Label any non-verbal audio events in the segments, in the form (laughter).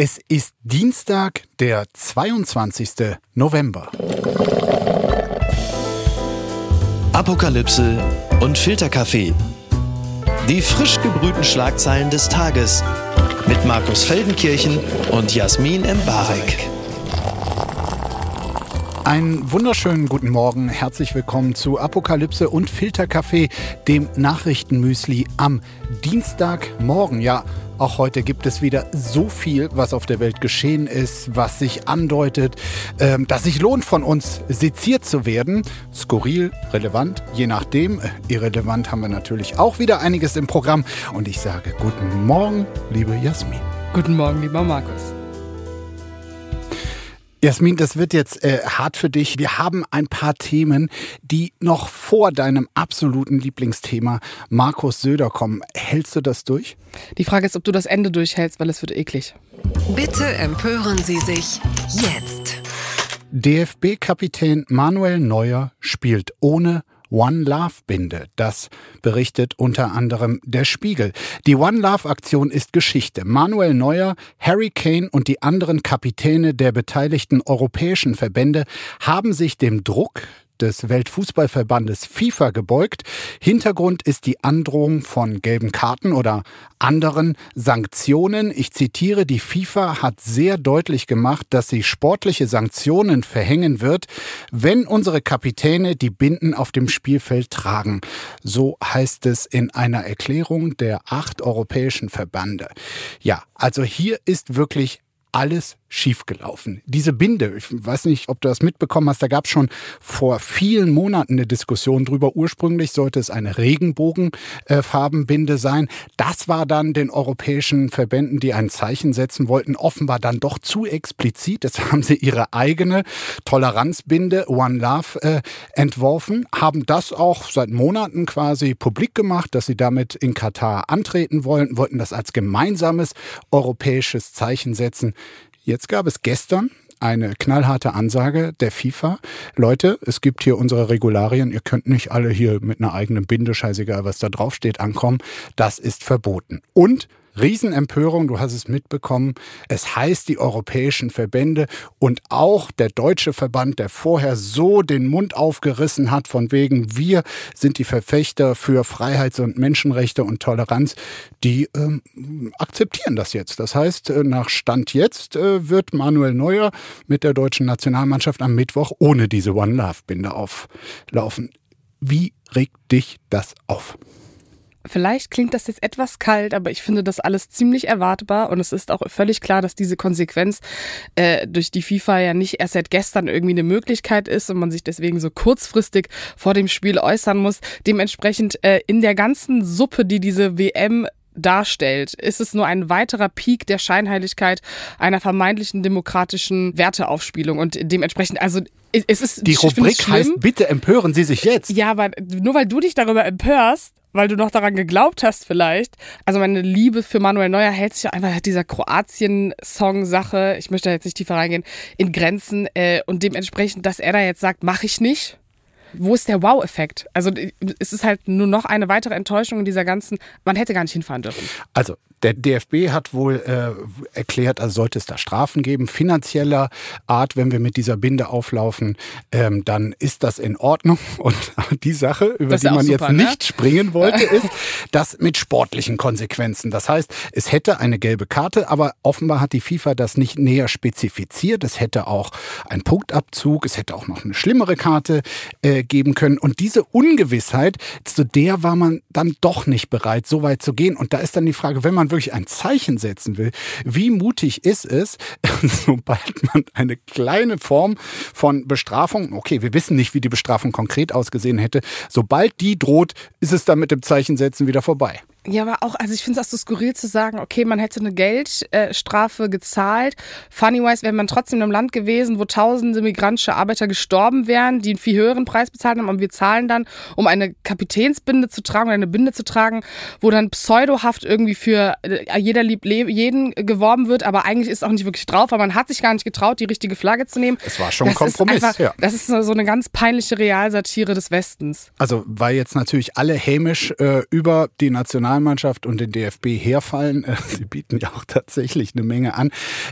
Es ist Dienstag, der 22. November. Apokalypse und Filterkaffee. Die frisch gebrühten Schlagzeilen des Tages mit Markus Feldenkirchen und Jasmin Embarek. Einen wunderschönen guten Morgen, herzlich willkommen zu Apokalypse und Filterkaffee, dem Nachrichtenmüsli am Dienstagmorgen. Ja, auch heute gibt es wieder so viel, was auf der Welt geschehen ist, was sich andeutet, ähm, dass sich lohnt, von uns seziert zu werden. Skurril, relevant, je nachdem. Äh, irrelevant haben wir natürlich auch wieder einiges im Programm. Und ich sage guten Morgen, liebe Jasmin. Guten Morgen, lieber Markus. Jasmin, das wird jetzt äh, hart für dich. Wir haben ein paar Themen, die noch vor deinem absoluten Lieblingsthema Markus Söder kommen. Hältst du das durch? Die Frage ist, ob du das Ende durchhältst, weil es wird eklig. Bitte empören Sie sich jetzt. DFB-Kapitän Manuel Neuer spielt ohne One Love Binde. Das berichtet unter anderem der Spiegel. Die One Love Aktion ist Geschichte. Manuel Neuer, Harry Kane und die anderen Kapitäne der beteiligten europäischen Verbände haben sich dem Druck des Weltfußballverbandes FIFA gebeugt. Hintergrund ist die Androhung von gelben Karten oder anderen Sanktionen. Ich zitiere, die FIFA hat sehr deutlich gemacht, dass sie sportliche Sanktionen verhängen wird, wenn unsere Kapitäne die Binden auf dem Spielfeld tragen. So heißt es in einer Erklärung der acht europäischen Verbände. Ja, also hier ist wirklich alles schiefgelaufen. Diese Binde, ich weiß nicht, ob du das mitbekommen hast, da gab es schon vor vielen Monaten eine Diskussion drüber. Ursprünglich sollte es eine Regenbogenfarbenbinde sein. Das war dann den europäischen Verbänden, die ein Zeichen setzen wollten, offenbar dann doch zu explizit. Jetzt haben sie ihre eigene Toleranzbinde One Love äh, entworfen, haben das auch seit Monaten quasi publik gemacht, dass sie damit in Katar antreten wollen, wollten das als gemeinsames europäisches Zeichen setzen. Jetzt gab es gestern eine knallharte Ansage der FIFA. Leute, es gibt hier unsere Regularien. Ihr könnt nicht alle hier mit einer eigenen Binde, scheißegal, was da draufsteht, ankommen. Das ist verboten. Und Riesenempörung, du hast es mitbekommen. Es heißt, die europäischen Verbände und auch der deutsche Verband, der vorher so den Mund aufgerissen hat, von wegen, wir sind die Verfechter für Freiheits- und Menschenrechte und Toleranz, die ähm, akzeptieren das jetzt. Das heißt, äh, nach Stand jetzt äh, wird Manuel Neuer mit der deutschen Nationalmannschaft am Mittwoch ohne diese One Love-Binde auflaufen. Wie regt dich das auf? Vielleicht klingt das jetzt etwas kalt, aber ich finde das alles ziemlich erwartbar und es ist auch völlig klar, dass diese Konsequenz äh, durch die FIFA ja nicht erst seit gestern irgendwie eine Möglichkeit ist und man sich deswegen so kurzfristig vor dem Spiel äußern muss. Dementsprechend äh, in der ganzen Suppe, die diese WM darstellt, ist es nur ein weiterer Peak der Scheinheiligkeit einer vermeintlichen demokratischen Werteaufspielung und dementsprechend, also es ist die Rubrik heißt bitte empören Sie sich jetzt. Ja, aber nur weil du dich darüber empörst, weil du noch daran geglaubt hast vielleicht. Also meine Liebe für Manuel Neuer hält sich ja einfach dieser Kroatien-Song-Sache, ich möchte da jetzt nicht tiefer reingehen, in Grenzen äh, und dementsprechend, dass er da jetzt sagt, mache ich nicht. Wo ist der Wow-Effekt? Also es ist halt nur noch eine weitere Enttäuschung in dieser ganzen, man hätte gar nicht hinfahren dürfen. Also der DFB hat wohl äh, erklärt, also sollte es da Strafen geben, finanzieller Art, wenn wir mit dieser Binde auflaufen, ähm, dann ist das in Ordnung. (laughs) Und die Sache, über die man super, jetzt ne? nicht springen wollte, ist das mit sportlichen Konsequenzen. Das heißt, es hätte eine gelbe Karte, aber offenbar hat die FIFA das nicht näher spezifiziert. Es hätte auch einen Punktabzug, es hätte auch noch eine schlimmere Karte äh, geben können. Und diese Ungewissheit, zu der war man dann doch nicht bereit, so weit zu gehen. Und da ist dann die Frage, wenn man wirklich ein Zeichen setzen will, wie mutig ist es, (laughs) sobald man eine kleine Form von Bestrafung, okay, wir wissen nicht, wie die Bestrafung konkret ausgesehen hätte, sobald die droht, ist es dann mit dem Zeichensetzen wieder vorbei. Ja, aber auch, also ich finde es auch so skurril zu sagen, okay, man hätte eine Geldstrafe äh, gezahlt. Funnywise wäre man trotzdem im Land gewesen, wo tausende migrantische Arbeiter gestorben wären, die einen viel höheren Preis bezahlt haben. Und wir zahlen dann, um eine Kapitänsbinde zu tragen oder eine Binde zu tragen, wo dann pseudohaft irgendwie für äh, jeder lieb jeden geworben wird, aber eigentlich ist auch nicht wirklich drauf, weil man hat sich gar nicht getraut, die richtige Flagge zu nehmen. Es war schon ein Kompromiss. Einfach, ja. Das ist so eine ganz peinliche Realsatire des Westens. Also, weil jetzt natürlich alle hämisch äh, über die National Nationalmannschaft und den DFB herfallen, äh, (laughs) sie bieten ja auch tatsächlich eine Menge an,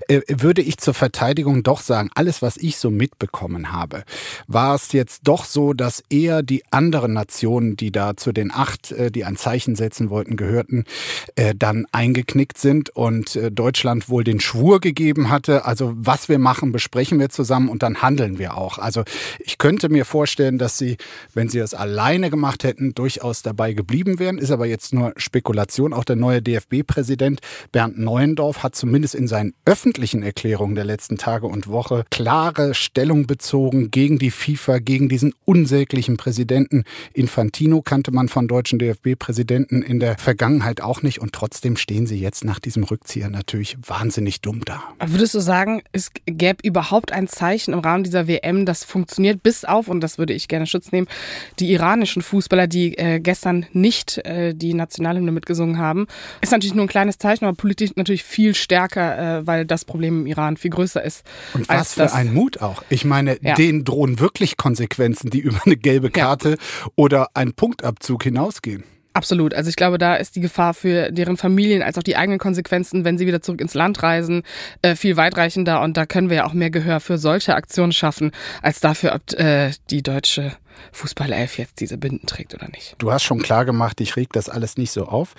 äh, würde ich zur Verteidigung doch sagen, alles, was ich so mitbekommen habe, war es jetzt doch so, dass eher die anderen Nationen, die da zu den acht, äh, die ein Zeichen setzen wollten, gehörten, dann eingeknickt sind und Deutschland wohl den Schwur gegeben hatte. Also was wir machen, besprechen wir zusammen und dann handeln wir auch. Also ich könnte mir vorstellen, dass sie, wenn sie das alleine gemacht hätten, durchaus dabei geblieben wären. Ist aber jetzt nur Spekulation. Auch der neue DFB-Präsident Bernd Neuendorf hat zumindest in seinen öffentlichen Erklärungen der letzten Tage und Woche klare Stellung bezogen gegen die FIFA, gegen diesen unsäglichen Präsidenten. Infantino kannte man von deutschen DFB-Präsidenten in der Vergangenheit auch nicht und trotzdem stehen sie jetzt nach diesem Rückzieher natürlich wahnsinnig dumm da. Würdest du sagen, es gäbe überhaupt ein Zeichen im Rahmen dieser WM, das funktioniert bis auf, und das würde ich gerne Schutz nehmen, die iranischen Fußballer, die äh, gestern nicht äh, die Nationalhymne mitgesungen haben? Ist natürlich nur ein kleines Zeichen, aber politisch natürlich viel stärker, äh, weil das Problem im Iran viel größer ist. Und was für ein Mut auch. Ich meine, ja. denen drohen wirklich Konsequenzen, die (laughs) über eine gelbe Karte ja. oder einen Punktabzug hinausgehen. Absolut. Also ich glaube, da ist die Gefahr für deren Familien als auch die eigenen Konsequenzen, wenn sie wieder zurück ins Land reisen, äh, viel weitreichender. Und da können wir ja auch mehr Gehör für solche Aktionen schaffen, als dafür, ob äh, die deutsche Fußballelf jetzt diese Binden trägt oder nicht. Du hast schon klar gemacht, ich reg das alles nicht so auf.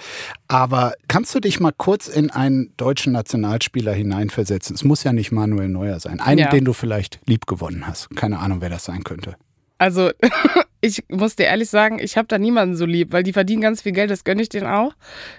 Aber kannst du dich mal kurz in einen deutschen Nationalspieler hineinversetzen? Es muss ja nicht Manuel Neuer sein. Einen, ja. den du vielleicht lieb gewonnen hast. Keine Ahnung, wer das sein könnte. Also (laughs) ich muss dir ehrlich sagen, ich habe da niemanden so lieb, weil die verdienen ganz viel Geld, das gönne ich denen auch.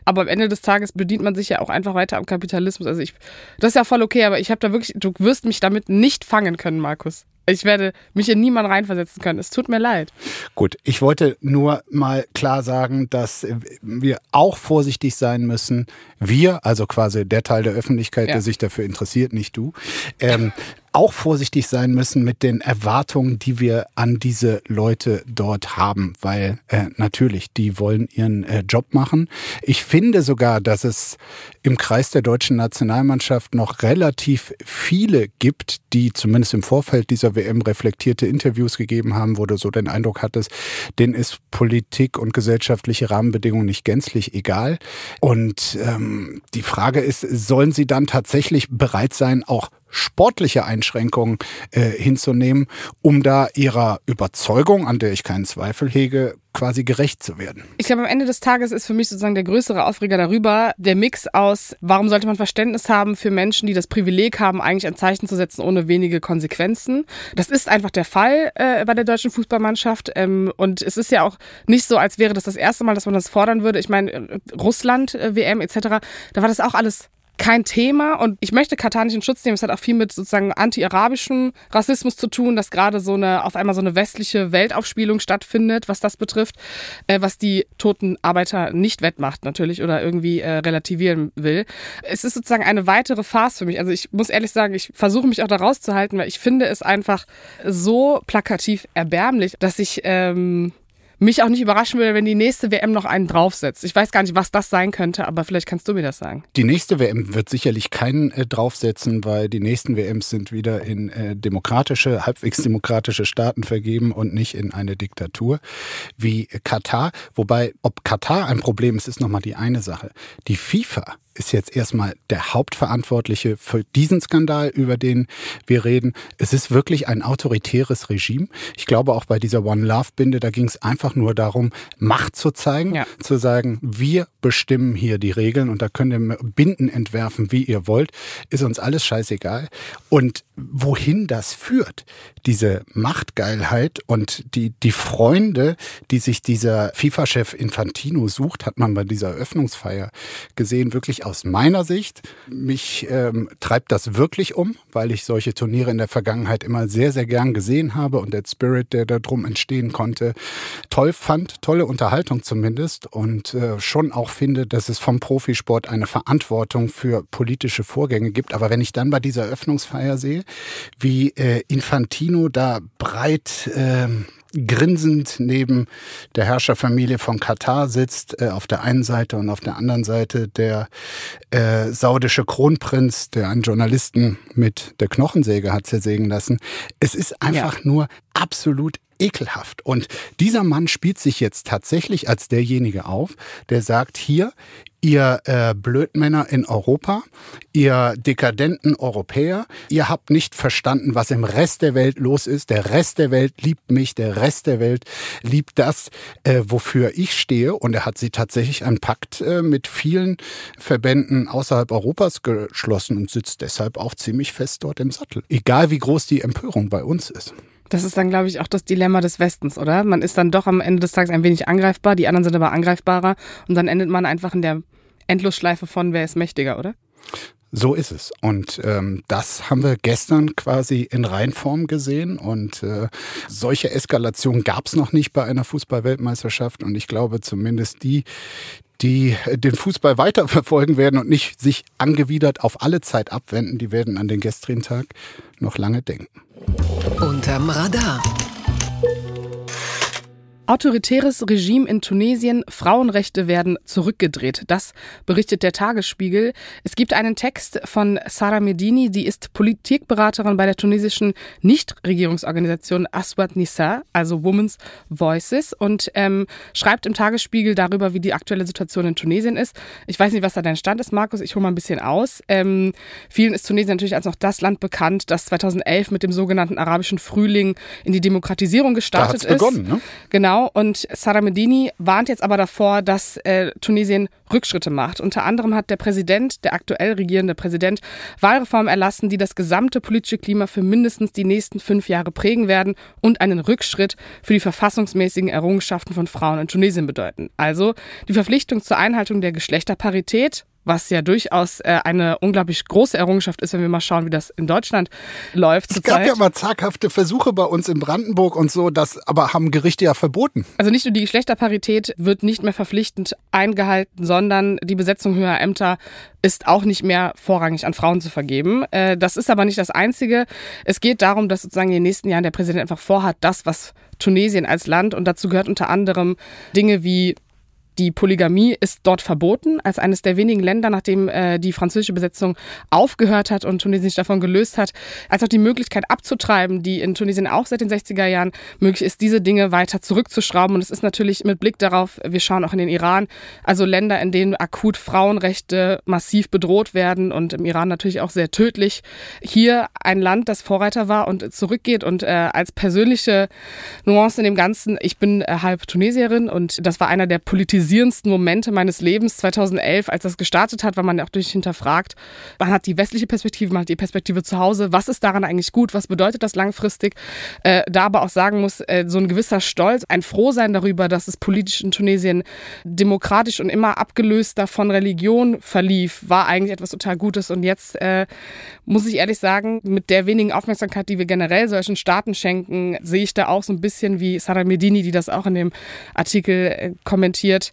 Aber am Ende des Tages bedient man sich ja auch einfach weiter am Kapitalismus. Also ich, das ist ja voll okay, aber ich habe da wirklich, du wirst mich damit nicht fangen können, Markus. Ich werde mich in niemanden reinversetzen können. Es tut mir leid. Gut, ich wollte nur mal klar sagen, dass wir auch vorsichtig sein müssen. Wir, also quasi der Teil der Öffentlichkeit, ja. der sich dafür interessiert, nicht du, ähm, auch vorsichtig sein müssen mit den Erwartungen, die wir an diese Leute dort haben, weil äh, natürlich, die wollen ihren äh, Job machen. Ich finde sogar, dass es im Kreis der deutschen Nationalmannschaft noch relativ viele gibt, die zumindest im Vorfeld dieser WM reflektierte Interviews gegeben haben, wo du so den Eindruck hattest, denen ist Politik und gesellschaftliche Rahmenbedingungen nicht gänzlich egal. Und ähm, die Frage ist, sollen sie dann tatsächlich bereit sein, auch sportliche Einschränkungen äh, hinzunehmen, um da ihrer Überzeugung, an der ich keinen Zweifel hege, quasi gerecht zu werden. Ich glaube, am Ende des Tages ist für mich sozusagen der größere Aufreger darüber der Mix aus, warum sollte man Verständnis haben für Menschen, die das Privileg haben, eigentlich ein Zeichen zu setzen ohne wenige Konsequenzen. Das ist einfach der Fall äh, bei der deutschen Fußballmannschaft. Ähm, und es ist ja auch nicht so, als wäre das das erste Mal, dass man das fordern würde. Ich meine, äh, Russland, äh, WM etc., da war das auch alles kein Thema und ich möchte Katar nicht in Schutz nehmen. Es hat auch viel mit sozusagen anti-arabischem Rassismus zu tun, dass gerade so eine auf einmal so eine westliche Weltaufspielung stattfindet, was das betrifft, äh, was die toten Arbeiter nicht wettmacht natürlich oder irgendwie äh, relativieren will. Es ist sozusagen eine weitere Farce für mich. Also ich muss ehrlich sagen, ich versuche mich auch da rauszuhalten, weil ich finde es einfach so plakativ erbärmlich, dass ich ähm, mich auch nicht überraschen würde, wenn die nächste WM noch einen draufsetzt. Ich weiß gar nicht, was das sein könnte, aber vielleicht kannst du mir das sagen. Die nächste WM wird sicherlich keinen äh, draufsetzen, weil die nächsten WMs sind wieder in äh, demokratische, halbwegs demokratische Staaten vergeben und nicht in eine Diktatur wie Katar. Wobei, ob Katar ein Problem ist, ist nochmal die eine Sache. Die FIFA ist jetzt erstmal der Hauptverantwortliche für diesen Skandal, über den wir reden. Es ist wirklich ein autoritäres Regime. Ich glaube auch bei dieser One Love Binde, da ging es einfach nur darum, Macht zu zeigen, ja. zu sagen, wir bestimmen hier die Regeln und da könnt ihr Binden entwerfen, wie ihr wollt, ist uns alles scheißegal. Und wohin das führt, diese Machtgeilheit und die, die Freunde, die sich dieser FIFA-Chef Infantino sucht, hat man bei dieser Eröffnungsfeier gesehen, wirklich aus meiner Sicht. Mich ähm, treibt das wirklich um, weil ich solche Turniere in der Vergangenheit immer sehr, sehr gern gesehen habe und der Spirit, der da drum entstehen konnte, toll fand, tolle Unterhaltung zumindest und äh, schon auch finde, dass es vom Profisport eine Verantwortung für politische Vorgänge gibt. Aber wenn ich dann bei dieser Eröffnungsfeier sehe, wie äh, Infantino da breit äh, grinsend neben der Herrscherfamilie von Katar sitzt, äh, auf der einen Seite und auf der anderen Seite der äh, saudische Kronprinz, der einen Journalisten mit der Knochensäge hat zersägen lassen. Es ist einfach ja. nur absolut ekelhaft. Und dieser Mann spielt sich jetzt tatsächlich als derjenige auf, der sagt, hier, ihr äh, Blödmänner in Europa, ihr dekadenten Europäer, ihr habt nicht verstanden, was im Rest der Welt los ist. Der Rest der Welt liebt mich, der Rest der Welt liebt das, äh, wofür ich stehe. Und er hat sie tatsächlich einen Pakt äh, mit vielen Verbänden außerhalb Europas geschlossen und sitzt deshalb auch ziemlich fest dort im Sattel. Egal wie groß die Empörung bei uns ist. Das ist dann, glaube ich, auch das Dilemma des Westens, oder? Man ist dann doch am Ende des Tages ein wenig angreifbar, die anderen sind aber angreifbarer und dann endet man einfach in der Endlosschleife von wer ist mächtiger, oder? So ist es. Und ähm, das haben wir gestern quasi in Reinform gesehen. Und äh, solche Eskalation gab es noch nicht bei einer Fußballweltmeisterschaft. Und ich glaube zumindest die, die den Fußball weiterverfolgen werden und nicht sich angewidert auf alle Zeit abwenden, die werden an den gestrigen Tag noch lange denken. Unterm Radar. Autoritäres Regime in Tunesien, Frauenrechte werden zurückgedreht. Das berichtet der Tagesspiegel. Es gibt einen Text von Sarah Medini, die ist Politikberaterin bei der tunesischen Nichtregierungsorganisation Aswad Nisa, also Women's Voices, und ähm, schreibt im Tagesspiegel darüber, wie die aktuelle Situation in Tunesien ist. Ich weiß nicht, was da dein Stand ist, Markus. Ich hole mal ein bisschen aus. Ähm, vielen ist Tunesien natürlich als noch das Land bekannt, das 2011 mit dem sogenannten arabischen Frühling in die Demokratisierung gestartet da ist. Begonnen, ne? Genau. Genau, und Sarah Medini warnt jetzt aber davor, dass äh, Tunesien Rückschritte macht. Unter anderem hat der Präsident, der aktuell regierende Präsident, Wahlreformen erlassen, die das gesamte politische Klima für mindestens die nächsten fünf Jahre prägen werden und einen Rückschritt für die verfassungsmäßigen Errungenschaften von Frauen in Tunesien bedeuten. Also die Verpflichtung zur Einhaltung der Geschlechterparität was ja durchaus äh, eine unglaublich große Errungenschaft ist, wenn wir mal schauen, wie das in Deutschland läuft. Es gab ja mal zaghafte Versuche bei uns in Brandenburg und so, das aber haben Gerichte ja verboten. Also nicht nur die Geschlechterparität wird nicht mehr verpflichtend eingehalten, sondern die Besetzung höherer Ämter ist auch nicht mehr vorrangig an Frauen zu vergeben. Äh, das ist aber nicht das Einzige. Es geht darum, dass sozusagen in den nächsten Jahren der Präsident einfach vorhat, das, was Tunesien als Land und dazu gehört unter anderem Dinge wie die Polygamie ist dort verboten, als eines der wenigen Länder, nachdem äh, die französische Besetzung aufgehört hat und Tunesien sich davon gelöst hat, als auch die Möglichkeit abzutreiben, die in Tunesien auch seit den 60er Jahren möglich ist, diese Dinge weiter zurückzuschrauben. Und es ist natürlich mit Blick darauf, wir schauen auch in den Iran, also Länder, in denen akut Frauenrechte massiv bedroht werden und im Iran natürlich auch sehr tödlich. Hier ein Land, das Vorreiter war und zurückgeht und äh, als persönliche Nuance in dem Ganzen, ich bin äh, halb Tunesierin und das war einer der politisierten polarisierendsten Momente meines Lebens 2011, als das gestartet hat, weil man ja auch durch hinterfragt, man hat die westliche Perspektive, man hat die Perspektive zu Hause, was ist daran eigentlich gut, was bedeutet das langfristig, äh, da aber auch sagen muss, äh, so ein gewisser Stolz, ein Frohsein darüber, dass es politisch in Tunesien demokratisch und immer abgelöster von Religion verlief, war eigentlich etwas total Gutes. Und jetzt äh, muss ich ehrlich sagen, mit der wenigen Aufmerksamkeit, die wir generell solchen Staaten schenken, sehe ich da auch so ein bisschen wie Sarah Medini, die das auch in dem Artikel äh, kommentiert,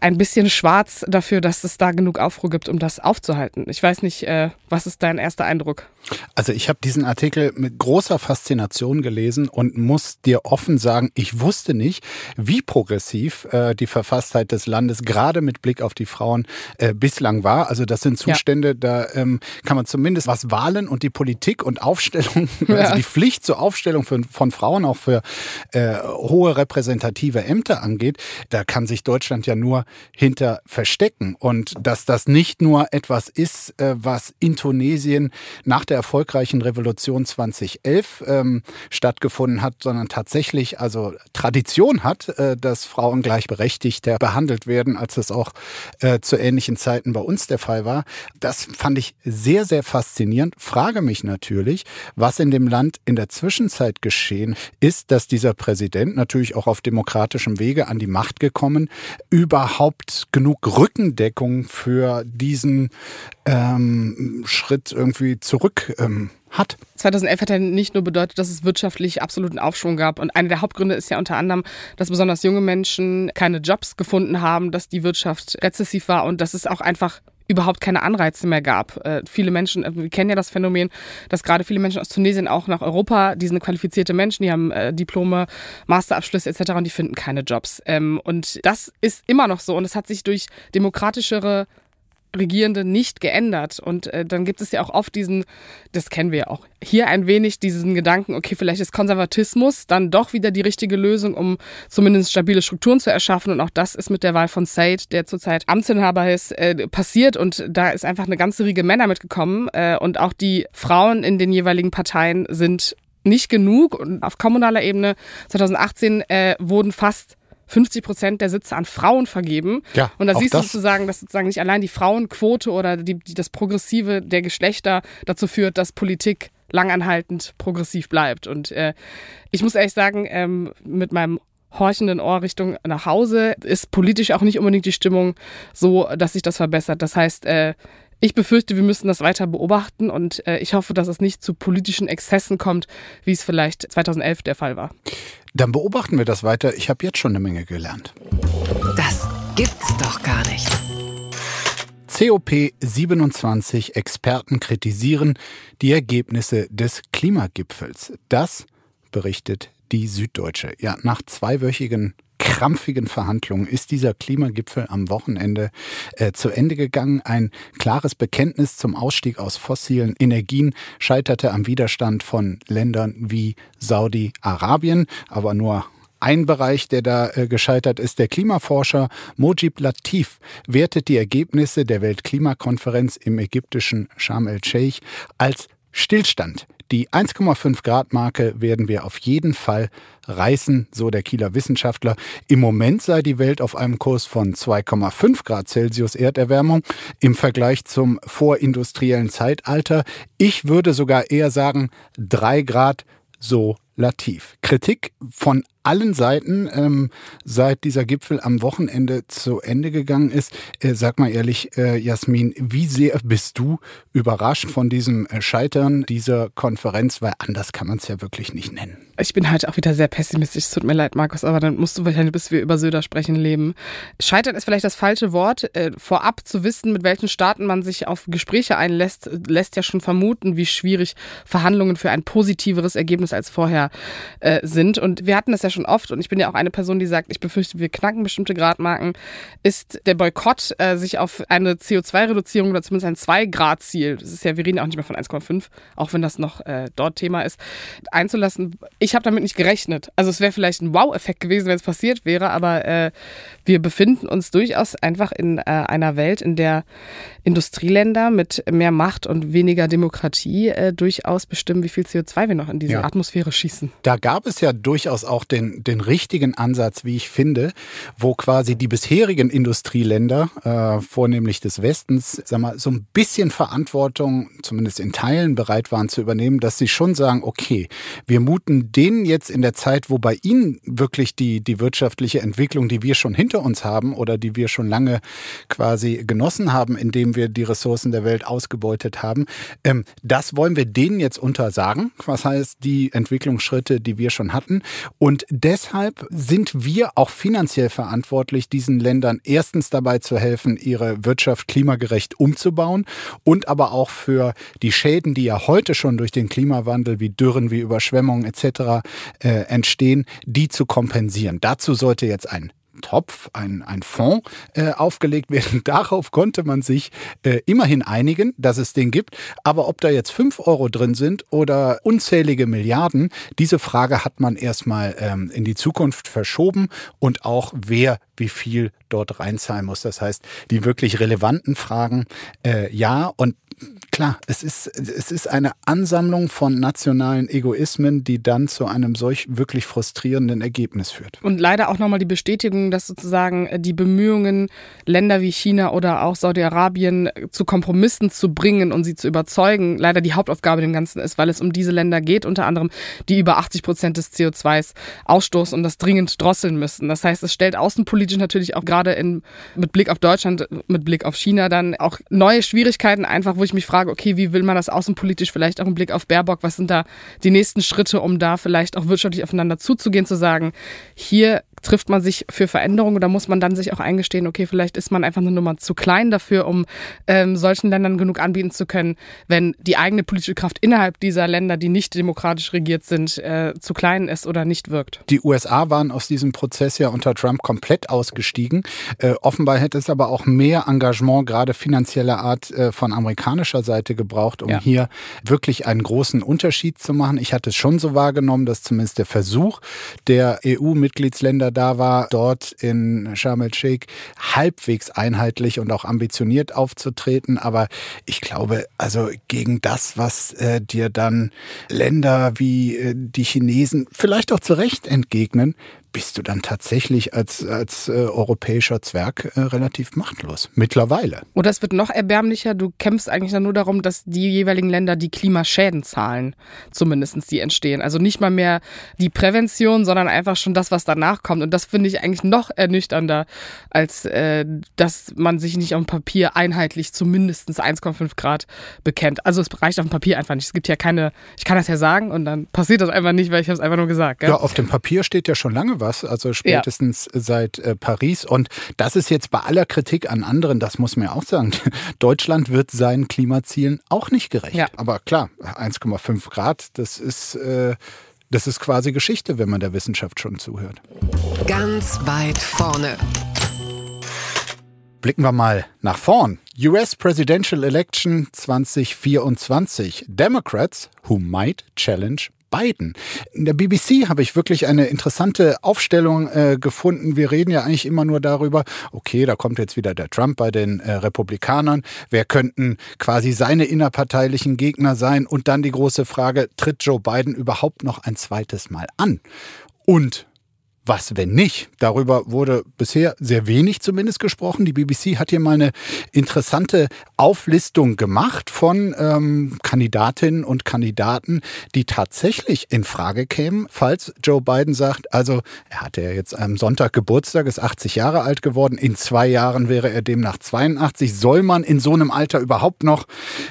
ein bisschen schwarz dafür, dass es da genug Aufruhr gibt, um das aufzuhalten. Ich weiß nicht, äh, was ist dein erster Eindruck? Also ich habe diesen Artikel mit großer Faszination gelesen und muss dir offen sagen, ich wusste nicht, wie progressiv äh, die Verfasstheit des Landes gerade mit Blick auf die Frauen äh, bislang war. Also das sind Zustände, ja. da ähm, kann man zumindest was Wahlen und die Politik und Aufstellung, (laughs) ja. also die Pflicht zur Aufstellung für, von Frauen auch für äh, hohe repräsentative Ämter angeht, da kann sich Deutschland ja nur hinter verstecken. Und dass das nicht nur etwas ist, äh, was in Tunesien nach der erfolgreichen Revolution 2011 ähm, stattgefunden hat, sondern tatsächlich also Tradition hat, äh, dass Frauen gleichberechtigter behandelt werden, als es auch äh, zu ähnlichen Zeiten bei uns der Fall war. Das fand ich sehr, sehr faszinierend. Frage mich natürlich, was in dem Land in der Zwischenzeit geschehen ist, dass dieser Präsident natürlich auch auf demokratischem Wege an die Macht gekommen, überhaupt genug Rückendeckung für diesen ähm, Schritt irgendwie zurück ähm, hat. 2011 hat er nicht nur bedeutet, dass es wirtschaftlich absoluten Aufschwung gab. Und einer der Hauptgründe ist ja unter anderem, dass besonders junge Menschen keine Jobs gefunden haben, dass die Wirtschaft rezessiv war und dass es auch einfach überhaupt keine Anreize mehr gab. Äh, viele Menschen, äh, wir kennen ja das Phänomen, dass gerade viele Menschen aus Tunesien auch nach Europa, die sind qualifizierte Menschen, die haben äh, Diplome, Masterabschlüsse etc. und die finden keine Jobs. Ähm, und das ist immer noch so und es hat sich durch demokratischere Regierende nicht geändert. Und äh, dann gibt es ja auch oft diesen, das kennen wir ja auch, hier ein wenig diesen Gedanken, okay, vielleicht ist Konservatismus dann doch wieder die richtige Lösung, um zumindest stabile Strukturen zu erschaffen. Und auch das ist mit der Wahl von Said, der zurzeit Amtsinhaber ist, äh, passiert. Und da ist einfach eine ganze Riege Männer mitgekommen. Äh, und auch die Frauen in den jeweiligen Parteien sind nicht genug. Und auf kommunaler Ebene 2018 äh, wurden fast 50 Prozent der Sitze an Frauen vergeben. Ja, und da siehst das. du sozusagen, dass sozusagen nicht allein die Frauenquote oder die, die, das Progressive der Geschlechter dazu führt, dass Politik langanhaltend progressiv bleibt. Und äh, ich muss ehrlich sagen, ähm, mit meinem horchenden Ohr Richtung nach Hause ist politisch auch nicht unbedingt die Stimmung so, dass sich das verbessert. Das heißt, äh, ich befürchte, wir müssen das weiter beobachten und äh, ich hoffe, dass es nicht zu politischen Exzessen kommt, wie es vielleicht 2011 der Fall war. Dann beobachten wir das weiter. Ich habe jetzt schon eine Menge gelernt. Das gibt's doch gar nicht. COP27 Experten kritisieren die Ergebnisse des Klimagipfels. Das berichtet die Süddeutsche. Ja, nach zweiwöchigen krampfigen Verhandlungen ist dieser Klimagipfel am Wochenende äh, zu Ende gegangen. Ein klares Bekenntnis zum Ausstieg aus fossilen Energien scheiterte am Widerstand von Ländern wie Saudi-Arabien, aber nur ein Bereich, der da äh, gescheitert ist, der Klimaforscher Mojib Latif wertet die Ergebnisse der Weltklimakonferenz im ägyptischen Sharm el-Sheikh als Stillstand. Die 1,5 Grad Marke werden wir auf jeden Fall reißen, so der Kieler Wissenschaftler. Im Moment sei die Welt auf einem Kurs von 2,5 Grad Celsius Erderwärmung im Vergleich zum vorindustriellen Zeitalter. Ich würde sogar eher sagen, 3 Grad so lativ. Kritik von allen Seiten, ähm, seit dieser Gipfel am Wochenende zu Ende gegangen ist. Äh, sag mal ehrlich, äh, Jasmin, wie sehr bist du überrascht von diesem äh, Scheitern dieser Konferenz? Weil anders kann man es ja wirklich nicht nennen. Ich bin heute auch wieder sehr pessimistisch. Es tut mir leid, Markus, aber dann musst du wahrscheinlich, bis wir über Söder sprechen, leben. Scheitern ist vielleicht das falsche Wort. Äh, vorab zu wissen, mit welchen Staaten man sich auf Gespräche einlässt, lässt ja schon vermuten, wie schwierig Verhandlungen für ein positiveres Ergebnis als vorher äh, sind. Und wir hatten das ja schon oft, und ich bin ja auch eine Person, die sagt, ich befürchte, wir knacken bestimmte Gradmarken, ist der Boykott, äh, sich auf eine CO2-Reduzierung oder zumindest ein 2-Grad-Ziel, das ist ja, wir reden auch nicht mehr von 1,5, auch wenn das noch äh, dort Thema ist, einzulassen. Ich habe damit nicht gerechnet. Also es wäre vielleicht ein Wow-Effekt gewesen, wenn es passiert wäre, aber äh, wir befinden uns durchaus einfach in äh, einer Welt, in der Industrieländer mit mehr Macht und weniger Demokratie äh, durchaus bestimmen, wie viel CO2 wir noch in diese Ja. Atmosphäre schießen. Da gab es ja durchaus auch den, den richtigen Ansatz, wie ich finde, wo quasi die bisherigen Industrieländer, äh, vornehmlich des Westens, sag mal, so ein bisschen Verantwortung, zumindest in Teilen, bereit waren zu übernehmen, dass sie schon sagen, okay, wir muten denen jetzt in der Zeit, wo bei ihnen wirklich die, die wirtschaftliche Entwicklung, die wir schon hinter uns haben oder die wir schon lange quasi genossen haben, indem wir die Ressourcen der Welt ausgebeutet haben, ähm, das wollen wir denen jetzt untersagen. Was heißt, die Entwicklungsschritte, die wir schon hatten. Und deshalb sind wir auch finanziell verantwortlich, diesen Ländern erstens dabei zu helfen, ihre Wirtschaft klimagerecht umzubauen und aber auch für die Schäden, die ja heute schon durch den Klimawandel wie Dürren, wie Überschwemmungen etc. Äh, entstehen, die zu kompensieren. Dazu sollte jetzt ein Topf, ein, ein Fonds äh, aufgelegt werden. (laughs) Darauf konnte man sich äh, immerhin einigen, dass es den gibt. Aber ob da jetzt fünf Euro drin sind oder unzählige Milliarden, diese Frage hat man erstmal ähm, in die Zukunft verschoben und auch wer wie viel dort reinzahlen muss. Das heißt, die wirklich relevanten Fragen, äh, ja. Und klar, es ist, es ist eine Ansammlung von nationalen Egoismen, die dann zu einem solch wirklich frustrierenden Ergebnis führt. Und leider auch nochmal die Bestätigung, dass sozusagen äh, die Bemühungen, Länder wie China oder auch Saudi-Arabien äh, zu Kompromissen zu bringen und sie zu überzeugen, leider die Hauptaufgabe dem Ganzen ist, weil es um diese Länder geht, unter anderem, die über 80 Prozent des CO2s ausstoßen und das dringend drosseln müssen. Das heißt, es stellt außenpolitisch natürlich auch gerade gerade in, mit Blick auf Deutschland, mit Blick auf China dann auch neue Schwierigkeiten einfach, wo ich mich frage, okay, wie will man das außenpolitisch vielleicht auch im Blick auf Baerbock, was sind da die nächsten Schritte, um da vielleicht auch wirtschaftlich aufeinander zuzugehen, zu sagen, hier trifft man sich für Veränderungen oder muss man dann sich auch eingestehen, okay, vielleicht ist man einfach eine Nummer zu klein dafür, um ähm, solchen Ländern genug anbieten zu können, wenn die eigene politische Kraft innerhalb dieser Länder, die nicht demokratisch regiert sind, äh, zu klein ist oder nicht wirkt. Die USA waren aus diesem Prozess ja unter Trump komplett ausgestiegen. Äh, offenbar hätte es aber auch mehr Engagement, gerade finanzieller Art, äh, von amerikanischer Seite gebraucht, um ja. hier wirklich einen großen Unterschied zu machen. Ich hatte es schon so wahrgenommen, dass zumindest der Versuch der EU-Mitgliedsländer der da war, dort in Sharm el-Sheikh halbwegs einheitlich und auch ambitioniert aufzutreten. Aber ich glaube, also gegen das, was äh, dir dann Länder wie äh, die Chinesen vielleicht auch zu Recht entgegnen, bist du dann tatsächlich als, als äh, europäischer Zwerg äh, relativ machtlos. Mittlerweile. Oder es wird noch erbärmlicher. Du kämpfst eigentlich dann nur darum, dass die jeweiligen Länder die Klimaschäden zahlen, zumindest die entstehen. Also nicht mal mehr die Prävention, sondern einfach schon das, was danach kommt. Und das finde ich eigentlich noch ernüchternder, als äh, dass man sich nicht auf dem Papier einheitlich zu mindestens 1,5 Grad bekennt. Also es reicht auf dem Papier einfach nicht. Es gibt ja keine, ich kann das ja sagen und dann passiert das einfach nicht, weil ich habe es einfach nur gesagt. Gell? Ja, auf dem Papier steht ja schon lange was, also spätestens ja. seit äh, Paris. Und das ist jetzt bei aller Kritik an anderen, das muss man ja auch sagen, (laughs) Deutschland wird seinen Klimazielen auch nicht gerecht. Ja. Aber klar, 1,5 Grad, das ist, äh, das ist quasi Geschichte, wenn man der Wissenschaft schon zuhört. Ganz weit vorne. Blicken wir mal nach vorn. US Presidential Election 2024. Democrats who might challenge Biden. In der BBC habe ich wirklich eine interessante Aufstellung äh, gefunden. Wir reden ja eigentlich immer nur darüber, okay, da kommt jetzt wieder der Trump bei den äh, Republikanern. Wer könnten quasi seine innerparteilichen Gegner sein? Und dann die große Frage, tritt Joe Biden überhaupt noch ein zweites Mal an? Und was, wenn nicht? Darüber wurde bisher sehr wenig zumindest gesprochen. Die BBC hat hier mal eine interessante Auflistung gemacht von ähm, Kandidatinnen und Kandidaten, die tatsächlich in Frage kämen, falls Joe Biden sagt, also er hatte ja jetzt am Sonntag Geburtstag, ist 80 Jahre alt geworden, in zwei Jahren wäre er demnach 82. Soll man in so einem Alter überhaupt noch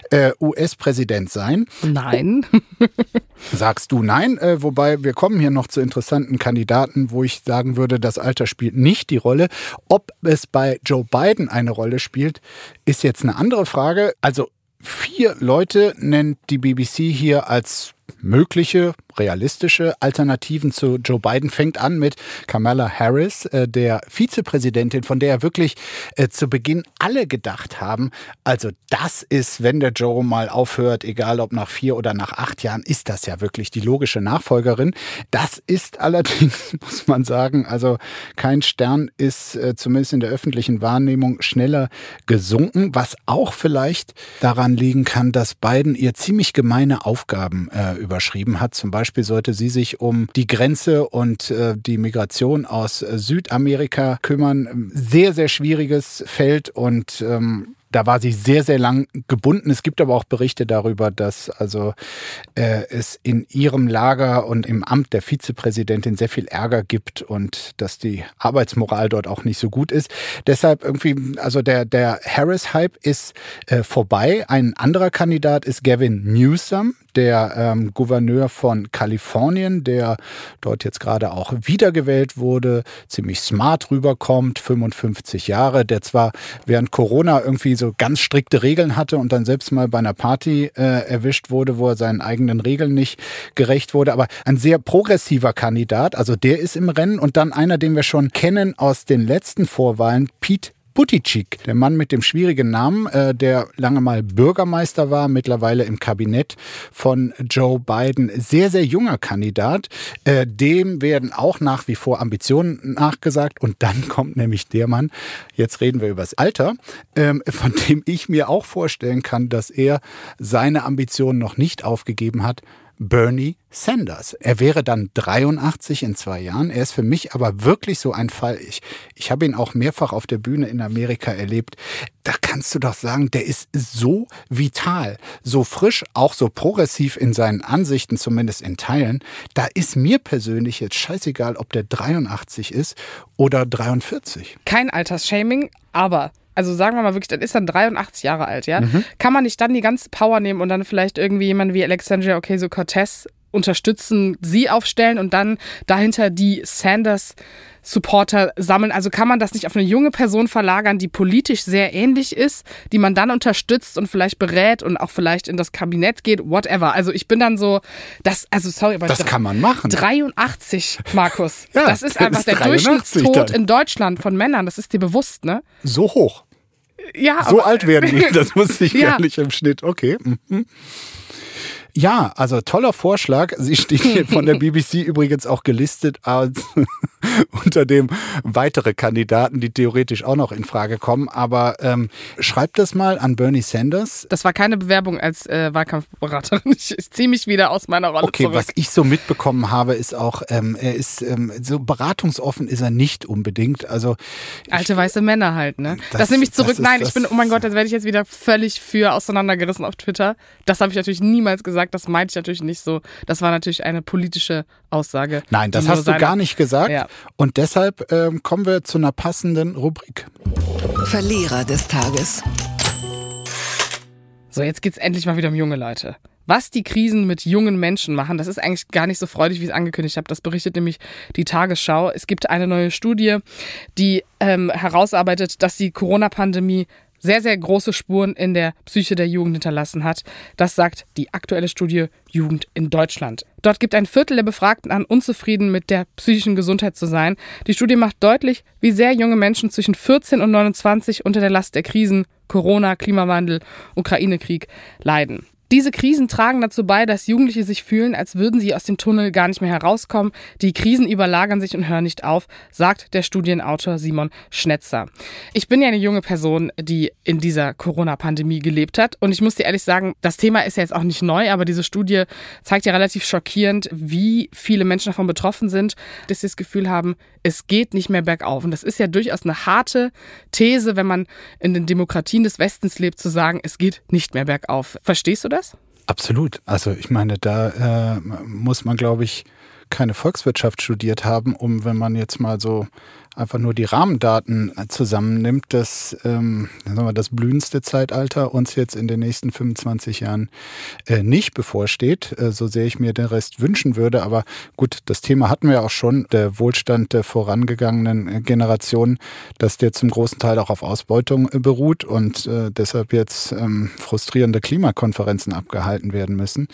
äh, US-Präsident sein? Nein. (laughs) Sagst du nein? Äh, wobei wir kommen hier noch zu interessanten Kandidaten, wo ich sagen würde, das Alter spielt nicht die Rolle. Ob es bei Joe Biden eine Rolle spielt, ist jetzt eine andere Frage. Also vier Leute nennt die BBC hier als mögliche realistische Alternativen zu Joe Biden fängt an mit Kamala Harris, äh, der Vizepräsidentin, von der wirklich äh, zu Beginn alle gedacht haben, also das ist, wenn der Joe mal aufhört, egal ob nach vier oder nach acht Jahren, ist das ja wirklich die logische Nachfolgerin. Das ist allerdings, (laughs) muss man sagen, also kein Stern ist äh, zumindest in der öffentlichen Wahrnehmung schneller gesunken, was auch vielleicht daran liegen kann, dass Biden ihr ziemlich gemeine Aufgaben äh, überschrieben hat. Zum Beispiel sollte sie sich um die Grenze und äh, die Migration aus Südamerika kümmern. Sehr, sehr schwieriges Feld und ähm, da war sie sehr, sehr lang gebunden. Es gibt aber auch Berichte darüber, dass also äh, es in ihrem Lager und im Amt der Vizepräsidentin sehr viel Ärger gibt und dass die Arbeitsmoral dort auch nicht so gut ist. Deshalb irgendwie, also der, der Harris-Hype ist äh, vorbei. Ein anderer Kandidat ist Gavin Newsom, der ähm, Gouverneur von Kalifornien, der dort jetzt gerade auch wiedergewählt wurde, ziemlich smart rüberkommt, 55 Jahre, der zwar während Corona irgendwie so ganz strikte Regeln hatte und dann selbst mal bei einer Party äh, erwischt wurde, wo er seinen eigenen Regeln nicht gerecht wurde, aber ein sehr progressiver Kandidat, also der ist im Rennen und dann einer, den wir schon kennen aus den letzten Vorwahlen, Pete Buttigieg, der Mann mit dem schwierigen Namen, äh, der lange mal Bürgermeister war, mittlerweile im Kabinett von Joe Biden. Sehr, sehr junger Kandidat. Äh, dem werden auch nach wie vor Ambitionen nachgesagt. Und dann (laughs) kommt nämlich der Mann, jetzt reden wir über das Alter, ähm, von dem ich mir auch vorstellen kann, dass er seine Ambitionen noch nicht aufgegeben hat Bernie Sanders. Er wäre dann 83 in zwei Jahren. Er ist für mich aber wirklich so ein Fall. Ich, ich habe ihn auch mehrfach auf der Bühne in Amerika erlebt. Da kannst du doch sagen, der ist so vital, so frisch, auch so progressiv in seinen Ansichten, zumindest in Teilen. Da ist mir persönlich jetzt scheißegal, ob der 83 ist oder 43. Kein Altersshaming, aber also sagen wir mal wirklich, dann ist dann 83 Jahre alt, ja, mhm. kann man nicht dann die ganze Power nehmen und dann vielleicht irgendwie jemanden wie Alexandria Ocasio-Cortez unterstützen, sie aufstellen und dann dahinter die Sanders Supporter sammeln. Also kann man das nicht auf eine junge Person verlagern, die politisch sehr ähnlich ist, die man dann unterstützt und vielleicht berät und auch vielleicht in das Kabinett geht, whatever. Also ich bin dann so, das, also sorry, aber das kann man machen. 83, Markus. (laughs) ja, das ist einfach ist der Durchschnittstod in Deutschland von Männern. Das ist dir bewusst, ne? So hoch. Ja, so aber, alt werden die. (laughs) Das wusste ich ja. gar nicht im Schnitt. Okay. Mhm. Ja, also toller Vorschlag. Sie steht hier von der (laughs) BBC übrigens auch gelistet als (laughs) unter dem weitere Kandidaten, die theoretisch auch noch in Frage kommen. Aber ähm, schreibt das mal an Bernie Sanders. Das war keine Bewerbung als äh, Wahlkampfberaterin. Ich, ich ziehe mich wieder aus meiner Rolle okay, zurück. was ich so mitbekommen habe, ist auch, ähm, er ist ähm, so beratungsoffen ist er nicht unbedingt. Also alte ich, weiße Männer halt, ne? Das, das nehme ich zurück. Nein, ich bin, oh mein Gott, das werde ich jetzt wieder völlig für auseinandergerissen auf Twitter. Das habe ich natürlich niemals gesagt gesagt, das meinte ich natürlich nicht so. Das war natürlich eine politische Aussage. Nein, das hast du gar nicht gesagt. Ja. Und deshalb ähm, kommen wir zu einer passenden Rubrik. Verlierer des Tages. So, jetzt geht's endlich mal wieder um junge Leute. Was die Krisen mit jungen Menschen machen, das ist eigentlich gar nicht so freudig, wie ich es angekündigt habe. Das berichtet nämlich die Tagesschau. Es gibt eine neue Studie, die ähm, herausarbeitet, dass die Corona-Pandemie sehr, sehr große Spuren in der Psyche der Jugend hinterlassen hat. Das sagt die aktuelle Studie Jugend in Deutschland. Dort gibt ein Viertel der Befragten an, unzufrieden mit der psychischen Gesundheit zu sein. Die Studie macht deutlich, wie sehr junge Menschen zwischen 14 und 29 unter der Last der Krisen Corona, Klimawandel, Ukraine-Krieg leiden. Diese Krisen tragen dazu bei, dass Jugendliche sich fühlen, als würden sie aus dem Tunnel gar nicht mehr herauskommen. Die Krisen überlagern sich und hören nicht auf, sagt der Studienautor Simon Schnetzer. Ich bin ja eine junge Person, die in dieser Corona-Pandemie gelebt hat. Und ich muss dir ehrlich sagen, das Thema ist ja jetzt auch nicht neu, aber diese Studie zeigt ja relativ schockierend, wie viele Menschen davon betroffen sind, dass sie das Gefühl haben, es geht nicht mehr bergauf. Und das ist ja durchaus eine harte These, wenn man in den Demokratien des Westens lebt, zu sagen, es geht nicht mehr bergauf. Verstehst du das? Absolut. Also ich meine, da äh, muss man, glaube ich, keine Volkswirtschaft studiert haben, um, wenn man jetzt mal so einfach nur die Rahmendaten zusammennimmt, dass ähm, sagen wir, das blühendste Zeitalter uns jetzt in den nächsten 25 Jahren äh, nicht bevorsteht, äh, so sehr ich mir den Rest wünschen würde. Aber gut, das Thema hatten wir auch schon, der Wohlstand der vorangegangenen äh, Generationen, dass der zum großen Teil auch auf Ausbeutung äh, beruht und äh, deshalb jetzt ähm, frustrierende Klimakonferenzen abgehalten werden müssen.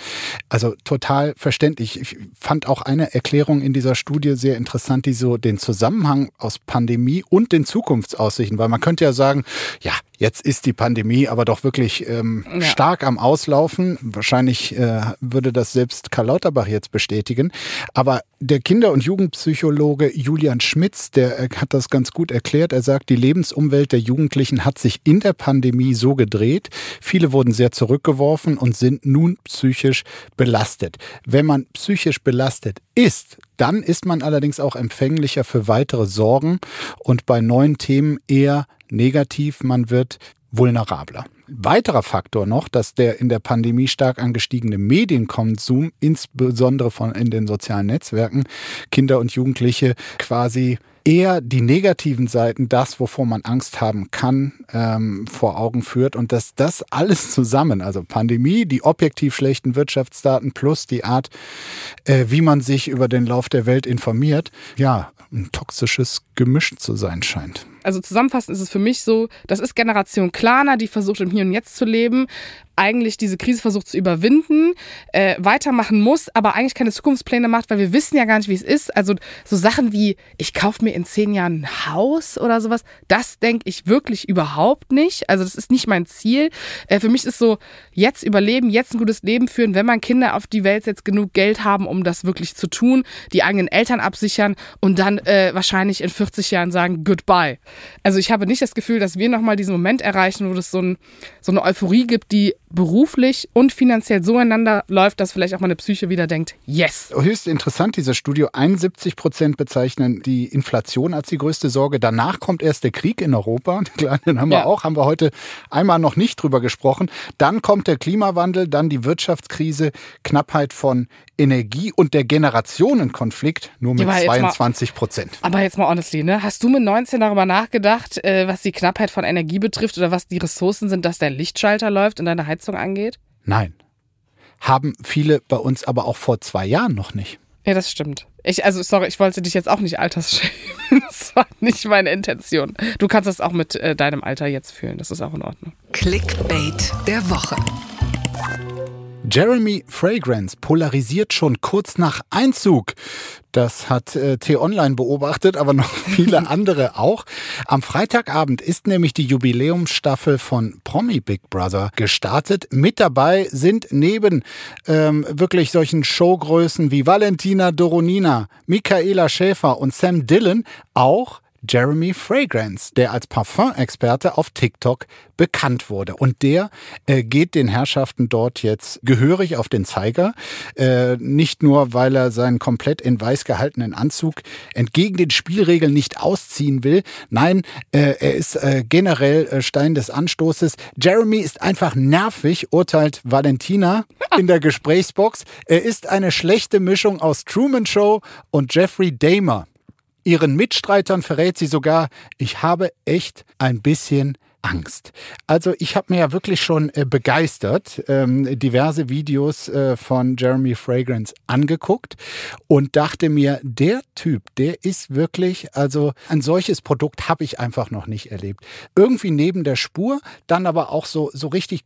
Also total verständlich. Ich fand auch eine Erklärung in dieser Studie sehr interessant, die so den Zusammenhang aus aus Pandemie und den Zukunftsaussichten, weil man könnte ja sagen, ja, Jetzt ist die Pandemie aber doch wirklich ähm, ja. stark am Auslaufen. Wahrscheinlich äh, würde das selbst Karl Lauterbach jetzt bestätigen. Aber der Kinder- und Jugendpsychologe Julian Schmitz, der äh, hat das ganz gut erklärt. Er sagt, die Lebensumwelt der Jugendlichen hat sich in der Pandemie so gedreht. Viele wurden sehr zurückgeworfen und sind nun psychisch belastet. Wenn man psychisch belastet ist, dann ist man allerdings auch empfänglicher für weitere Sorgen und bei neuen Themen eher negativ, man wird vulnerabler. Weiterer Faktor noch, dass der in der Pandemie stark angestiegene Medienkonsum, insbesondere von in den sozialen Netzwerken, Kinder und Jugendliche quasi eher die negativen Seiten, das, wovor man Angst haben kann, ähm, vor Augen führt und dass das alles zusammen, also Pandemie, die objektiv schlechten Wirtschaftsdaten plus die Art, äh, wie man sich über den Lauf der Welt informiert, ja, ein toxisches Gemisch zu sein scheint. Also zusammenfassend ist es für mich so, das ist Generation Klarner, die versucht im Hier und Jetzt zu leben, eigentlich diese Krise versucht zu überwinden, äh, weitermachen muss, aber eigentlich keine Zukunftspläne macht, weil wir wissen ja gar nicht, wie es ist. Also so Sachen wie, ich kaufe mir in zehn Jahren ein Haus oder sowas, das denke ich wirklich überhaupt nicht. Also das ist nicht mein Ziel. Äh, für mich ist so, jetzt überleben, jetzt ein gutes Leben führen, wenn man Kinder auf die Welt setzt, genug Geld haben, um das wirklich zu tun, die eigenen Eltern absichern und dann äh, wahrscheinlich in 40 Jahren sagen, goodbye. Also ich habe nicht das Gefühl, dass wir nochmal diesen Moment erreichen, wo es so, ein, so eine Euphorie gibt, die beruflich und finanziell so einander läuft, dass vielleicht auch meine Psyche wieder denkt, yes. Höchst interessant, dieses Studio. 71 Prozent bezeichnen die Inflation als die größte Sorge. Danach kommt erst der Krieg in Europa. (laughs) Den haben wir Ja. auch, haben wir heute einmal noch nicht drüber gesprochen. Dann kommt der Klimawandel, dann die Wirtschaftskrise, Knappheit von Energie und der Generationenkonflikt nur mit Ja, aber jetzt mal- 22 Prozent. Aber jetzt mal honestly, ne? Hast du mit 19 darüber nachgedacht, äh, was die Knappheit von Energie betrifft oder was die Ressourcen sind, dass dein Lichtschalter läuft und deine Heizung angeht? Nein. Haben viele bei uns aber auch vor zwei Jahren noch nicht. Ja, das stimmt. Ich, also, sorry, ich wollte dich jetzt auch nicht altersschämen. (laughs) Das war nicht meine Intention. Du kannst das auch mit äh, deinem Alter jetzt fühlen. Das ist auch in Ordnung. Clickbait der Woche. Jeremy Fragrance polarisiert schon kurz nach Einzug. Das hat äh, T-Online beobachtet, aber noch (laughs) viele andere auch. Am Freitagabend ist nämlich die Jubiläumsstaffel von Promi Big Brother gestartet. Mit dabei sind neben ähm, wirklich solchen Showgrößen wie Valentina Doronina, Michaela Schäfer und Sam Dillon auch Jeremy Fragrance, der als Parfum-Experte auf TikTok bekannt wurde. Und der äh, geht den Herrschaften dort jetzt gehörig auf den Zeiger. Äh, nicht nur, weil er seinen komplett in weiß gehaltenen Anzug entgegen den Spielregeln nicht ausziehen will. Nein, äh, er ist äh, generell äh, Stein des Anstoßes. Jeremy ist einfach nervig, urteilt Valentina (laughs) in der Gesprächsbox. Er ist eine schlechte Mischung aus Truman Show und Jeffrey Dahmer. Ihren Mitstreitern verrät sie sogar, ich habe echt ein bisschen Angst. Also ich habe mir ja wirklich schon äh, begeistert ähm, diverse Videos äh, von Jeremy Fragrance angeguckt und dachte mir, der Typ, der ist wirklich, also ein solches Produkt habe ich einfach noch nicht erlebt. Irgendwie neben der Spur, dann aber auch so, so richtig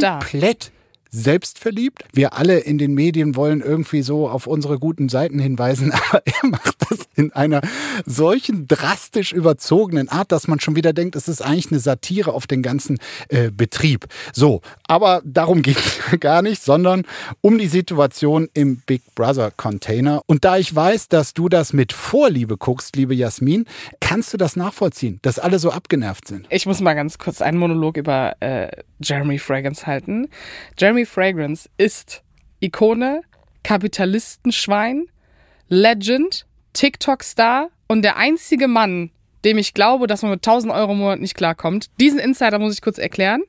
da. komplett selbstverliebt. Wir alle in den Medien wollen irgendwie so auf unsere guten Seiten hinweisen, (laughs) aber er macht das in einer solchen drastisch überzogenen Art, dass man schon wieder denkt, es ist eigentlich eine Satire auf den ganzen äh, Betrieb. So, aber darum geht es (laughs) gar nicht, sondern um die Situation im Big Brother Container. Und da ich weiß, dass du das mit Vorliebe guckst, liebe Jasmin, kannst du das nachvollziehen, dass alle so abgenervt sind. Ich muss mal ganz kurz einen Monolog über äh, Jeremy Fragrance halten. Jeremy Fragrance ist Ikone, Kapitalistenschwein, Legend, TikTok-Star und der einzige Mann, dem ich glaube, dass man mit 1000 Euro im Monat nicht klarkommt. Diesen Insider muss ich kurz erklären.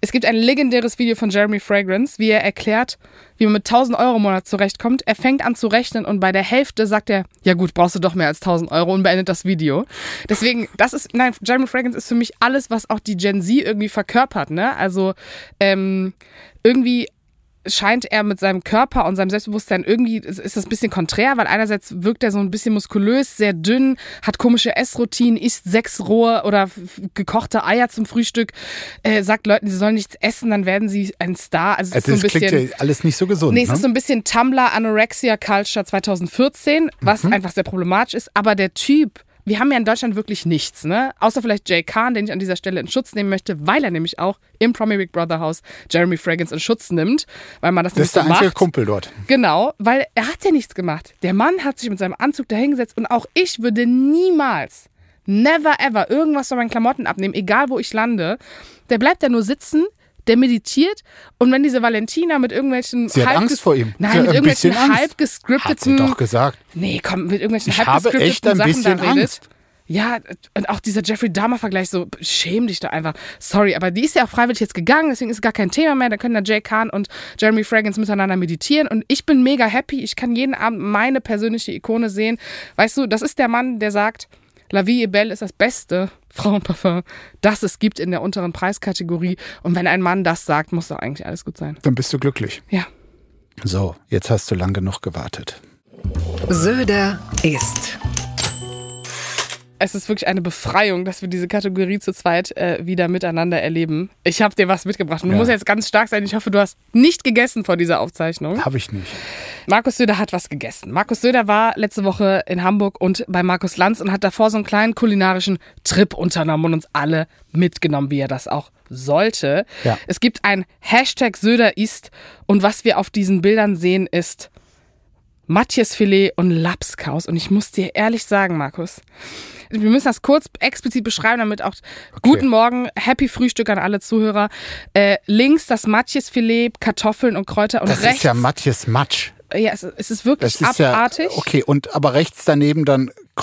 Es gibt ein legendäres Video von Jeremy Fragrance, wie er erklärt, wie man mit 1000 Euro im Monat zurechtkommt. Er fängt an zu rechnen und bei der Hälfte sagt er, ja gut, brauchst du doch mehr als 1000 Euro und beendet das Video. Deswegen, das ist, nein, Jeremy Fragrance ist für mich alles, was auch die Gen Z irgendwie verkörpert, ne? Also, ähm, irgendwie scheint er mit seinem Körper und seinem Selbstbewusstsein irgendwie, ist ist das ein bisschen konträr, weil einerseits wirkt er so ein bisschen muskulös, sehr dünn, hat komische Essroutinen, isst sechs rohe oder gekochte Eier zum Frühstück, äh, sagt Leuten, sie sollen nichts essen, dann werden sie ein Star. Also es ist Also so das ein klingt bisschen... ja alles nicht so gesund. Nee, es ne? ist so ein bisschen Tumblr Anorexia Culture 2014, was Mhm. einfach sehr problematisch ist. Aber der Typ, wir haben ja in Deutschland wirklich nichts, ne? Außer vielleicht Jay Kahn, den ich an dieser Stelle in Schutz nehmen möchte, weil er nämlich auch im Promi Big Brother Haus Jeremy Fragrance in Schutz nimmt, weil man das, das nämlich ist der so einzige macht. Kumpel dort. Genau, weil er hat ja nichts gemacht. Der Mann hat sich mit seinem Anzug dahingesetzt und auch ich würde niemals, never ever irgendwas von meinen Klamotten abnehmen, egal wo ich lande. Der bleibt da nur sitzen, der meditiert und wenn diese Valentina mit irgendwelchen Sie hat halb Angst vor ihm. Nein, mit irgendwelchen halb Hat sie gescripteten doch gesagt. Nee, komm, mit irgendwelchen Ich halb habe gescripteten echt ein Sachen bisschen da redet. Angst. Ja, und auch dieser Jeffrey Dahmer-Vergleich, so schäm dich da einfach. Sorry, aber die ist ja auch freiwillig jetzt gegangen, deswegen ist es gar kein Thema mehr. Da können da Jay Khan und Jeremy Fragrance miteinander meditieren. Und ich bin mega happy. Ich kann jeden Abend meine persönliche Ikone sehen. Weißt du, das ist der Mann, der sagt, La Vie est Belle ist das beste (laughs) Frauenparfum, das es gibt in der unteren Preiskategorie. Und wenn ein Mann das sagt, muss doch eigentlich alles gut sein. Dann bist du glücklich. Ja. So, jetzt hast du lang genug gewartet. Söder ist. Es ist wirklich eine Befreiung, dass wir diese Kategorie zu zweit äh, wieder miteinander erleben. Ich habe dir was mitgebracht. Und Du Ja. musst jetzt ganz stark sein. Ich hoffe, du hast nicht gegessen vor dieser Aufzeichnung. Habe ich nicht. Markus Söder hat was gegessen. Markus Söder war letzte Woche in Hamburg und bei Markus Lanz und hat davor so einen kleinen kulinarischen Trip unternommen und uns alle mitgenommen, wie er das auch sollte. Ja. Es gibt ein Hashtag Söder ist und was wir auf diesen Bildern sehen ist Matjesfilet und Lapskaus. Und ich muss dir ehrlich sagen, Markus, wir müssen das kurz explizit beschreiben, damit auch guten Morgen, happy Frühstück an alle Zuhörer. Äh, links das Matjesfilet, Kartoffeln und Kräuter und Das rechts ist ja Matjes Matsch. Ja, es, es ist wirklich Das ist abartig. ja okay und aber rechts daneben dann äh,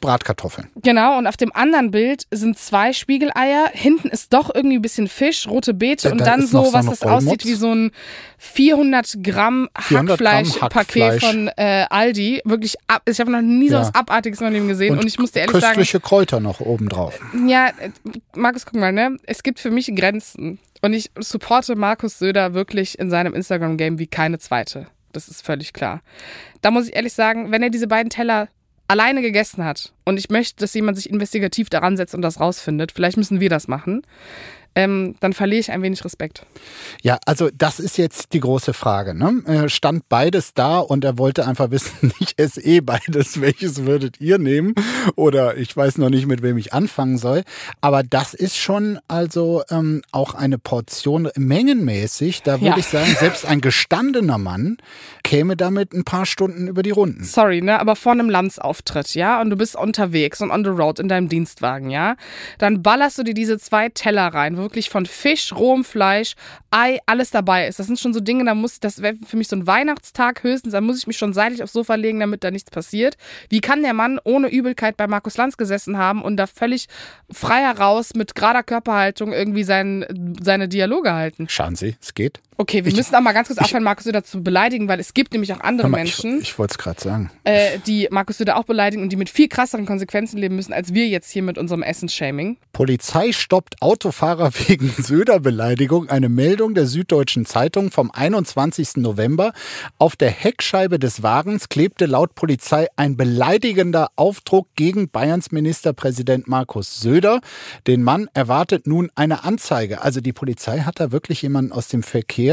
Bratkartoffeln. Genau, und auf dem anderen Bild sind zwei Spiegeleier. Hinten ist doch irgendwie ein bisschen Fisch, rote Beete Da- und da dann so, so was das aussieht Rollmops. wie so ein 400 Gramm 400 Gramm Hackfleisch-Paket Hackfleisch. von äh, Aldi. Wirklich, ab, ich habe noch nie so Ja. was Abartiges in meinem Leben gesehen. Und, ich muss dir ehrlich sagen, köstliche Kräuter noch obendrauf. ja, äh, Markus, guck mal, ne? Es gibt für mich Grenzen. Und ich supporte Markus Söder wirklich in seinem Instagram-Game wie keine zweite. Das ist völlig klar. Da muss ich ehrlich sagen, wenn er diese beiden Teller alleine gegessen hat und ich möchte, dass jemand sich investigativ daran setzt und das rausfindet, vielleicht müssen wir das machen, ähm, dann verliere ich ein wenig Respekt. Ja, also das ist jetzt die große Frage. Ne? Äh, Stand beides da und er wollte einfach wissen, ich esse eh beides, welches würdet ihr nehmen? Oder ich weiß noch nicht, mit wem ich anfangen soll. Aber das ist schon also ähm, auch eine Portion mengenmäßig. Da würde Ja. ich sagen, selbst ein gestandener Mann käme damit ein paar Stunden über die Runden. Sorry, ne, aber vor einem Landsauftritt, ja, und du bist unterwegs und on the road in deinem Dienstwagen, ja, dann ballerst du dir diese zwei Teller rein, wirklich von Fisch, rohem Fleisch, Ei, alles dabei ist. Das sind schon so Dinge, da muss, das wäre für mich so ein Weihnachtstag höchstens, da muss ich mich schon seitlich aufs Sofa legen, damit da nichts passiert. Wie kann der Mann ohne Übelkeit bei Markus Lanz gesessen haben und da völlig frei heraus mit gerader Körperhaltung irgendwie sein, seine Dialoge halten? Schauen Sie, es geht. Okay, wir Ich- müssen auch mal ganz kurz aufhören, Markus Söder zu beleidigen, weil es gibt nämlich auch andere mal, ich Menschen ich wollte es gerade sagen. äh, die Markus Söder auch beleidigen und die mit viel krasseren Konsequenzen leben müssen, als wir jetzt hier mit unserem Essensshaming. Polizei stoppt Autofahrer (laughs) wegen Söder-Beleidigung. Eine Meldung der Süddeutschen Zeitung vom 21. November. Auf der Heckscheibe des Wagens klebte laut Polizei ein beleidigender Aufdruck gegen Bayerns Ministerpräsident Markus Söder. Den Mann erwartet nun eine Anzeige. Also die Polizei hat da wirklich jemanden aus dem Verkehr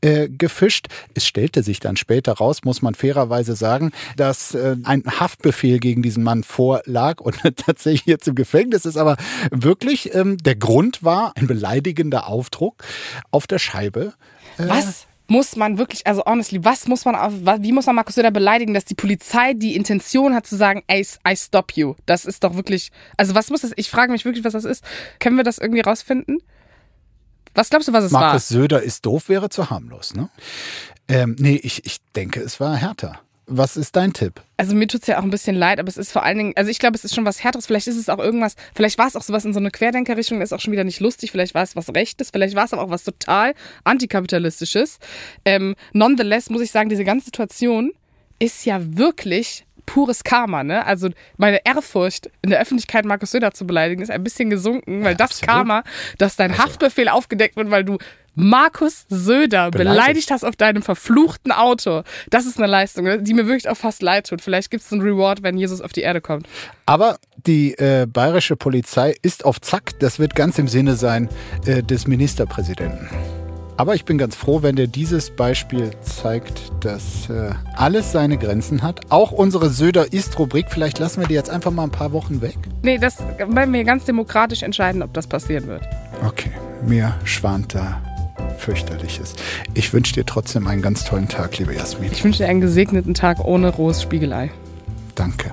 äh, gefischt. Es stellte sich dann später raus, muss man fairerweise sagen, dass äh, ein Haftbefehl gegen diesen Mann vorlag und (laughs) tatsächlich jetzt im Gefängnis ist. Aber wirklich, ähm, der Grund war ein beleidigender Aufdruck auf der Scheibe. Was muss man wirklich, also honestly, was muss man, wie muss man Markus Söder beleidigen, dass die Polizei die Intention hat zu sagen, ey, I stop you. Das ist doch wirklich, also was muss das, ich frage mich wirklich, was das ist. Können wir das irgendwie rausfinden? Was glaubst du, was es Markus war? Söder ist doof, wäre zu harmlos. Ne? Ähm, nee, ich, ich denke, es war härter. Was ist dein Tipp? Also mir tut's ja auch ein bisschen leid, aber es ist vor allen Dingen, also ich glaube, es ist schon was Härteres. Vielleicht ist es auch irgendwas, vielleicht war es auch sowas in so eine Querdenkerrichtung, ist auch schon wieder nicht lustig. Vielleicht war es was Rechtes, vielleicht war es aber auch was total antikapitalistisches. Ähm, nonetheless muss ich sagen, diese ganze Situation ist ja wirklich pures Karma, ne? Also meine Ehrfurcht in der Öffentlichkeit Markus Söder zu beleidigen ist ein bisschen gesunken, weil Ja, das absolut. Karma, dass dein Haftbefehl aufgedeckt wird, weil du Markus Söder Beleidigt. beleidigt hast auf deinem verfluchten Auto. Das ist eine Leistung, ne, die mir wirklich auch fast leid tut. Vielleicht gibt es einen Reward, wenn Jesus auf die Erde kommt. Aber die äh, bayerische Polizei ist auf Zack. Das wird ganz im Sinne sein äh, des Ministerpräsidenten. Aber ich bin ganz froh, wenn der dieses Beispiel zeigt, dass äh, alles seine Grenzen hat. Auch unsere Söder-Ist-Rubrik, vielleicht lassen wir die jetzt einfach mal ein paar Wochen weg. Nee, das werden wir ganz demokratisch entscheiden, ob das passieren wird. Okay, mir schwant da fürchterliches. Ich wünsche dir trotzdem einen ganz tollen Tag, liebe Jasmin. Ich wünsche dir einen gesegneten Tag ohne rohes Spiegelei. Danke.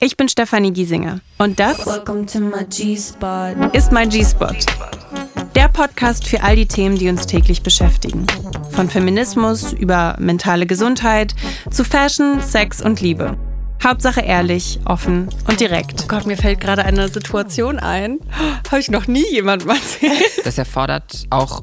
ich bin Stefanie Giesinger und das ist mein G-Spot. Der Podcast für all die Themen, die uns täglich beschäftigen. Von Feminismus über mentale Gesundheit zu Fashion, Sex und Liebe. Hauptsache ehrlich, offen und direkt. Oh Gott, mir fällt gerade eine Situation ein. Habe ich noch nie jemandem erzählt. Das erfordert auch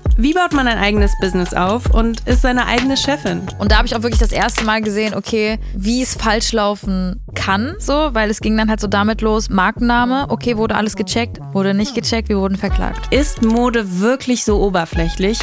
Wie baut man ein eigenes Business auf und ist seine eigene Chefin? Und da habe ich auch wirklich das erste Mal gesehen, okay, wie es falsch laufen kann, so, weil es ging dann halt so damit los, Markenname, okay, wurde alles gecheckt, wurde nicht gecheckt, wir wurden verklagt. Ist Mode wirklich so oberflächlich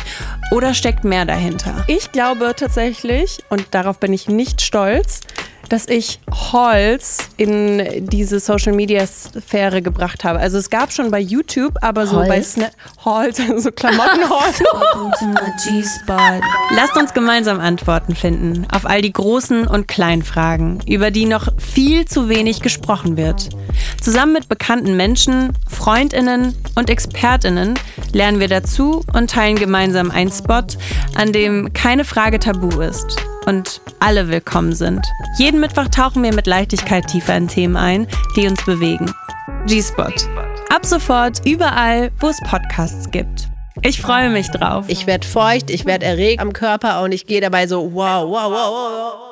oder steckt mehr dahinter? Ich glaube tatsächlich, und darauf bin ich nicht stolz, dass ich Holz in diese Social Media Sphäre gebracht habe. Also es gab schon bei YouTube, aber so bei Holz? Snap Holz, (laughs) so Klamottenholz. (laughs) Lasst uns gemeinsam Antworten finden auf all die großen und kleinen Fragen, über die noch viel zu wenig gesprochen wird. Zusammen mit bekannten Menschen, Freundinnen und Expertinnen lernen wir dazu und teilen gemeinsam einen Spot, an dem keine Frage tabu ist und alle willkommen sind. Jeden Mittwoch tauchen wir mit Leichtigkeit tiefer in Themen ein, die uns bewegen. G-Spot. Ab sofort überall, wo es Podcasts gibt. Ich freue mich drauf. Ich werde feucht, ich werde erregt am Körper und ich gehe dabei so wow, wow, wow, wow, wow.